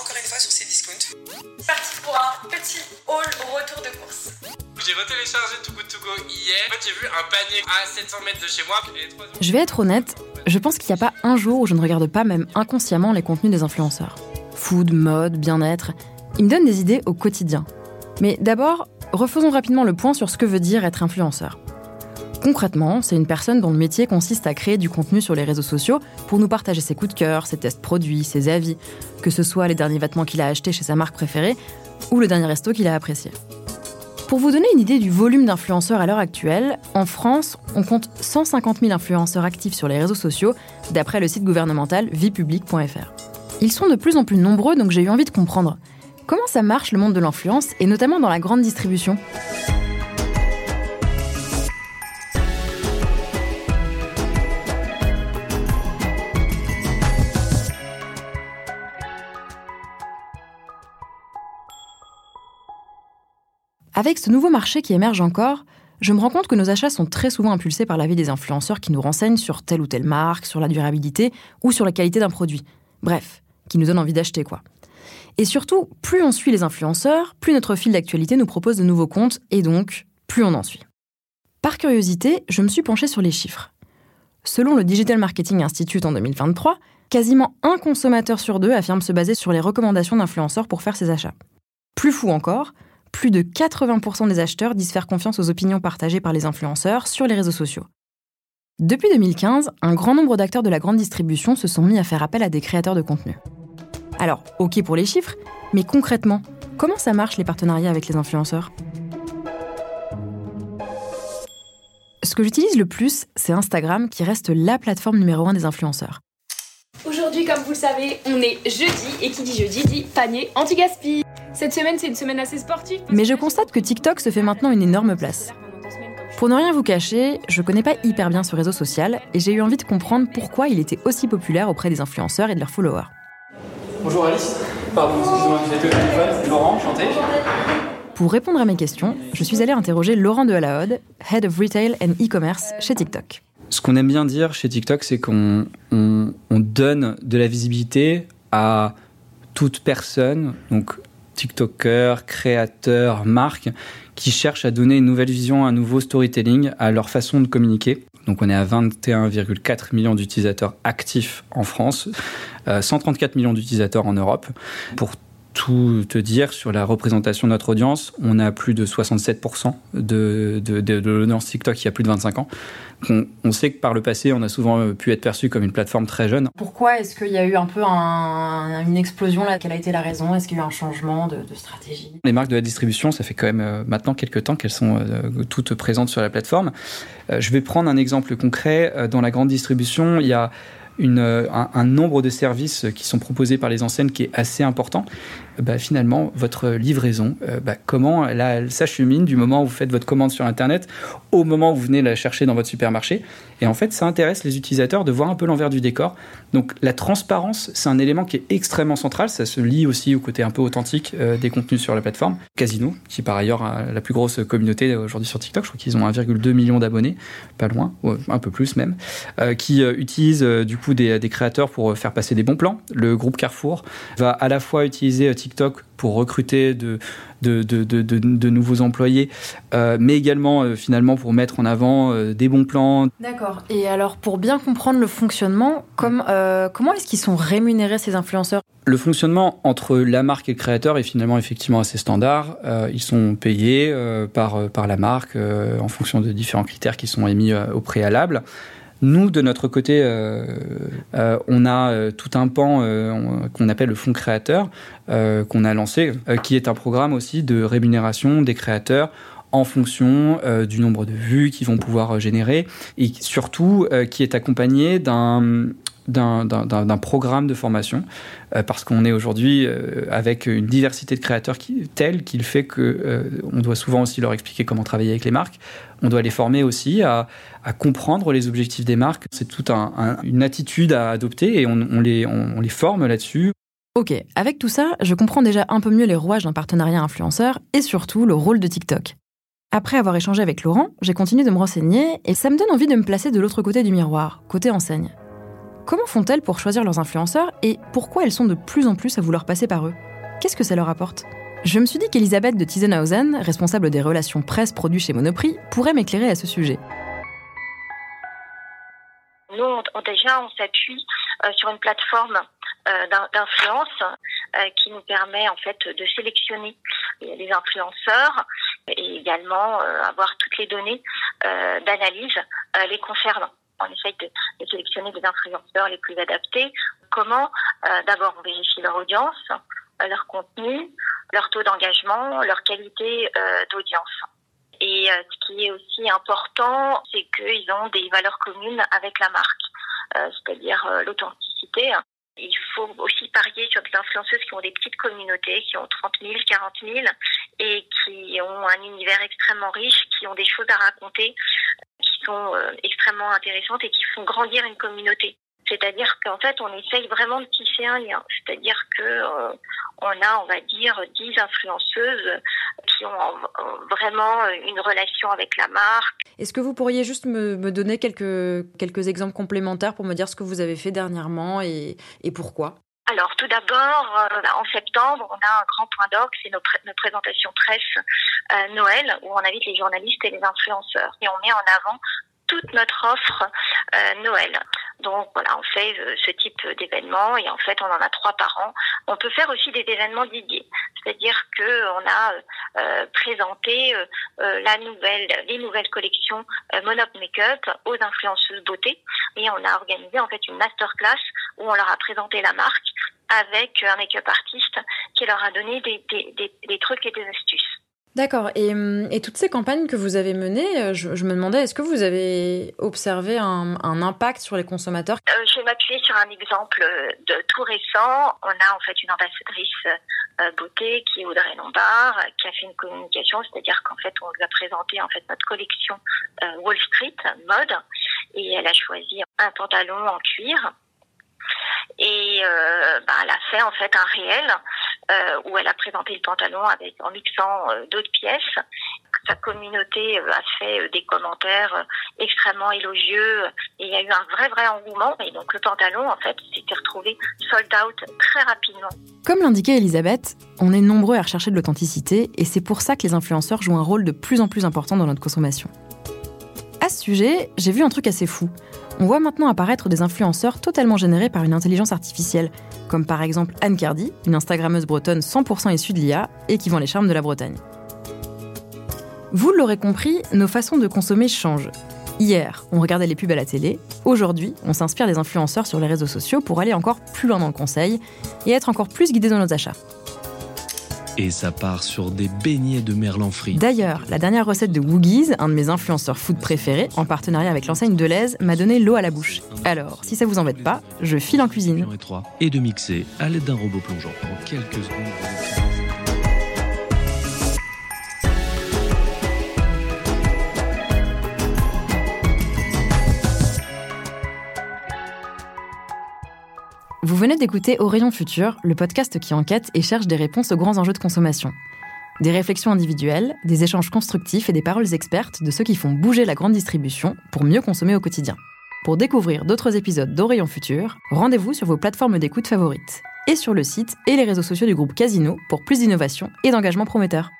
encore une fois sur ces discounts. Parti pour un petit haul au retour de course. J'ai retéléchargé Too Good To Go hier. En fait, j'ai vu un panier à 700 mètres de chez moi. Je vais être honnête, je pense qu'il n'y a pas un jour où je ne regarde pas, même inconsciemment, les contenus des influenceurs. Food, mode, bien-être. Ils me donnent des idées au quotidien. Mais d'abord, refaisons rapidement le point sur ce que veut dire être influenceur. Concrètement, c'est une personne dont le métier consiste à créer du contenu sur les réseaux sociaux pour nous partager ses coups de cœur, ses tests produits, ses avis, que ce soit les derniers vêtements qu'il a achetés chez sa marque préférée ou le dernier resto qu'il a apprécié. Pour vous donner une idée du volume d'influenceurs à l'heure actuelle, en France, on compte 150 000 influenceurs actifs sur les réseaux sociaux, d'après le site gouvernemental viepublic.fr. Ils sont de plus en plus nombreux, donc j'ai eu envie de comprendre comment ça marche le monde de l'influence, et notamment dans la grande distribution. Avec ce nouveau marché qui émerge encore, je me rends compte que nos achats sont très souvent impulsés par l'avis des influenceurs qui nous renseignent sur telle ou telle marque, sur la durabilité ou sur la qualité d'un produit. Bref, qui nous donnent envie d'acheter quoi. Et surtout, plus on suit les influenceurs, plus notre fil d'actualité nous propose de nouveaux comptes et donc plus on en suit. Par curiosité, je me suis penchée sur les chiffres. Selon le Digital Marketing Institute en 2023, quasiment un consommateur sur deux affirme se baser sur les recommandations d'influenceurs pour faire ses achats. Plus fou encore, plus de 80% des acheteurs disent faire confiance aux opinions partagées par les influenceurs sur les réseaux sociaux. Depuis 2015, un grand nombre d'acteurs de la grande distribution se sont mis à faire appel à des créateurs de contenu. Alors, ok pour les chiffres, mais concrètement, comment ça marche les partenariats avec les influenceurs? Ce que j'utilise le plus, c'est Instagram qui reste la plateforme numéro un des influenceurs. Aujourd'hui, comme vous le savez, on est jeudi et qui dit jeudi dit panier anti-gaspi. Cette semaine, c'est une semaine assez sportive. Mais je constate que TikTok se fait maintenant une énorme place. Pour ne rien vous cacher, je connais pas hyper bien ce réseau social et j'ai eu envie de comprendre pourquoi il était aussi populaire auprès des influenceurs et de leurs followers. Bonjour Alice, pardon, excusez-moi, j'étais au téléphone, Laurent, enchanté. Pour répondre à mes questions, je suis allée interroger Laurent de Halaode, Head of Retail and E-Commerce chez TikTok. Ce qu'on aime bien dire chez TikTok, c'est qu'on on, on donne de la visibilité à toute personne, donc TikTokers, créateurs, marques, qui cherchent à donner une nouvelle vision, un nouveau storytelling à leur façon de communiquer. Donc on est à 21,4 millions d'utilisateurs actifs en France, 134 euh, millions d'utilisateurs en Europe. Pour tout te dire sur la représentation de notre audience, on a plus de 67% de, de, de, de l'audience TikTok qui a plus de 25 ans. On, sait que par le passé, on a souvent euh, pu être perçu comme une plateforme très jeune. Pourquoi est-ce qu'il y a eu un peu une explosion là? Quelle a été la raison? Est-ce qu'il y a eu un changement de, stratégie? Les marques de la distribution, ça fait quand même euh, maintenant quelques temps qu'elles sont euh, toutes présentes sur la plateforme. je vais prendre un exemple concret. Dans la grande distribution, il y a un, nombre de services qui sont proposés par les enseignes qui est assez important. Bah, finalement, votre livraison, bah, comment elle, s'achemine du moment où vous faites votre commande sur Internet au moment où vous venez la chercher dans votre supermarché. Et en fait, ça intéresse les utilisateurs de voir un peu l'envers du décor. Donc la transparence, c'est un élément qui est extrêmement central. Ça se lie aussi au côté un peu authentique euh, des contenus sur la plateforme. Casino, qui par ailleurs a la plus grosse communauté aujourd'hui sur TikTok, je crois qu'ils ont 1,2 million d'abonnés, pas loin, un peu plus même, euh, qui euh, utilisent du coup des, des créateurs pour faire passer des bons plans. Le groupe Carrefour va à la fois utiliser TikTok pour recruter de, de, de, de nouveaux employés, euh, mais également euh, finalement pour mettre en avant euh, des bons plans. D'accord. Et alors pour bien comprendre le fonctionnement, comme, comment est-ce qu'ils sont rémunérés ces influenceurs? Le fonctionnement entre la marque et le créateur est finalement effectivement assez standard. ils sont payés par, par la marque en fonction de différents critères qui sont émis au préalable. Nous, de notre côté, euh, euh, on a euh, tout un pan qu'on appelle le fonds créateur, qu'on a lancé, qui est un programme aussi de rémunération des créateurs en fonction du nombre de vues qu'ils vont pouvoir générer et surtout qui est accompagné d'un d'un programme de formation, euh, parce qu'on est aujourd'hui euh, avec une diversité de créateurs telle qu'il fait que euh, on doit souvent aussi leur expliquer comment travailler avec les marques. On doit les former aussi à, comprendre les objectifs des marques. C'est toute un, une attitude à adopter et on les, on, les forme là-dessus. Ok, avec tout ça, je comprends déjà un peu mieux les rouages d'un partenariat influenceur et surtout le rôle de TikTok. Après avoir échangé avec Laurent, j'ai continué de me renseigner et ça me donne envie de me placer de l'autre côté du miroir, côté enseigne. comment font-elles pour choisir leurs influenceurs et pourquoi elles sont de plus en plus à vouloir passer par eux? Qu'est-ce que ça leur apporte? Je me suis dit qu'Elisabeth de Tizenhausen, responsable des relations presse-produits chez Monoprix, pourrait m'éclairer à ce sujet. Nous, déjà, on s'appuie euh, sur une plateforme euh, d'influence euh, qui nous permet en fait de sélectionner les influenceurs et également avoir toutes les données d'analyse les concernant. On essaye de, de, sélectionner les influenceurs les plus adaptés. Comment D'abord, on vérifie leur audience, leur contenu, leur taux d'engagement, leur qualité d'audience. Et ce qui est aussi important, c'est qu'ils ont des valeurs communes avec la marque. Euh, c'est-à-dire euh, l'authenticité. Il faut aussi parier sur des influenceuses qui ont des petites communautés, qui ont 30 000, 40 000 et qui ont un univers extrêmement riche, qui ont des choses à raconter, qui sont euh, extrêmement intéressantes et qui font grandir une communauté. C'est-à-dire qu'en fait, on essaye vraiment de tisser un lien. C'est-à-dire que euh, on a, on va dire, dix influenceuses qui ont vraiment une relation avec la marque. Est-ce que vous pourriez juste me, me, donner quelques, quelques exemples complémentaires pour me dire ce que vous avez fait dernièrement et, et pourquoi? Alors tout d'abord, euh, en septembre, on a un grand point d'orgue, c'est nos, nos, présentations presse euh, Noël, où on invite les journalistes et les influenceurs. Et on met en avant toute notre offre euh, Noël. Donc voilà, on fait euh, ce type d'événement et en fait on en a trois par an. On peut faire aussi des événements dédiés, c'est-à-dire que on a euh, présenté la nouvelle, les nouvelles collections Monop Makeup aux influenceuses beauté et on a organisé en fait une masterclass où on leur a présenté la marque avec un make-up artiste qui leur a donné des trucs et des astuces. D'accord. Et, hum, et, toutes ces campagnes que vous avez menées, euh, je, me demandais, est-ce que vous avez observé un, impact sur les consommateurs euh, Je vais m'appuyer sur un exemple de tout récent. On a en fait une ambassadrice euh, beauté qui est Audrey Lombard, qui a fait une communication, c'est-à-dire qu'en fait on lui a présenté en fait notre collection euh, Wall Street mode, et elle a choisi un pantalon en cuir et euh, bah, elle a fait en fait un réel euh, où elle a présenté le pantalon avec en mixant euh, d'autres pièces. Sa communauté euh, a fait des commentaires extrêmement élogieux et il y a eu un vrai vrai engouement et donc le pantalon en fait s'était retrouvé sold out très rapidement. Comme l'indiquait Elisabeth, on est nombreux à rechercher de l'authenticité et c'est pour ça que les influenceurs jouent un rôle de plus en plus important dans notre consommation. À ce sujet, j'ai vu un truc assez fou on voit maintenant apparaître des influenceurs totalement générés par une intelligence artificielle, comme par exemple Anne Cardi, une Instagrammeuse bretonne 100% issue de l'IA et qui vend les charmes de la Bretagne. Vous l'aurez compris, nos façons de consommer changent. Hier, on regardait les pubs à la télé. Aujourd'hui, on s'inspire des influenceurs sur les réseaux sociaux pour aller encore plus loin dans le conseil et être encore plus guidé dans nos achats. Et ça part sur des beignets de merlan frit. D'ailleurs, la dernière recette de Woogies, un de mes influenceurs food préférés, en partenariat avec l'enseigne Deleuze, m'a donné l'eau à la bouche. Alors, si ça vous embête pas, je file en cuisine. Et de mixer à l'aide d'un robot plongeant. En quelques secondes. Vous venez d'écouter Rayon Futur, le podcast qui enquête et cherche des réponses aux grands enjeux de consommation. Des réflexions individuelles, des échanges constructifs et des paroles expertes de ceux qui font bouger la grande distribution pour mieux consommer au quotidien. Pour découvrir d'autres épisodes d'Au Rayon Futur, rendez-vous sur vos plateformes d'écoute favorites et sur le site et les réseaux sociaux du groupe Casino pour plus d'innovation et d'engagement prometteur.